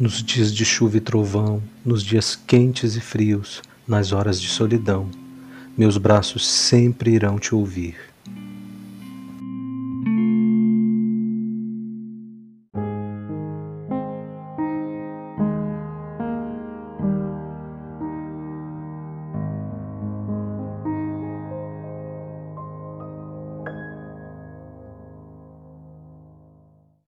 Nos dias de chuva e trovão, nos dias quentes e frios, nas horas de solidão, meus braços sempre irão te ouvir.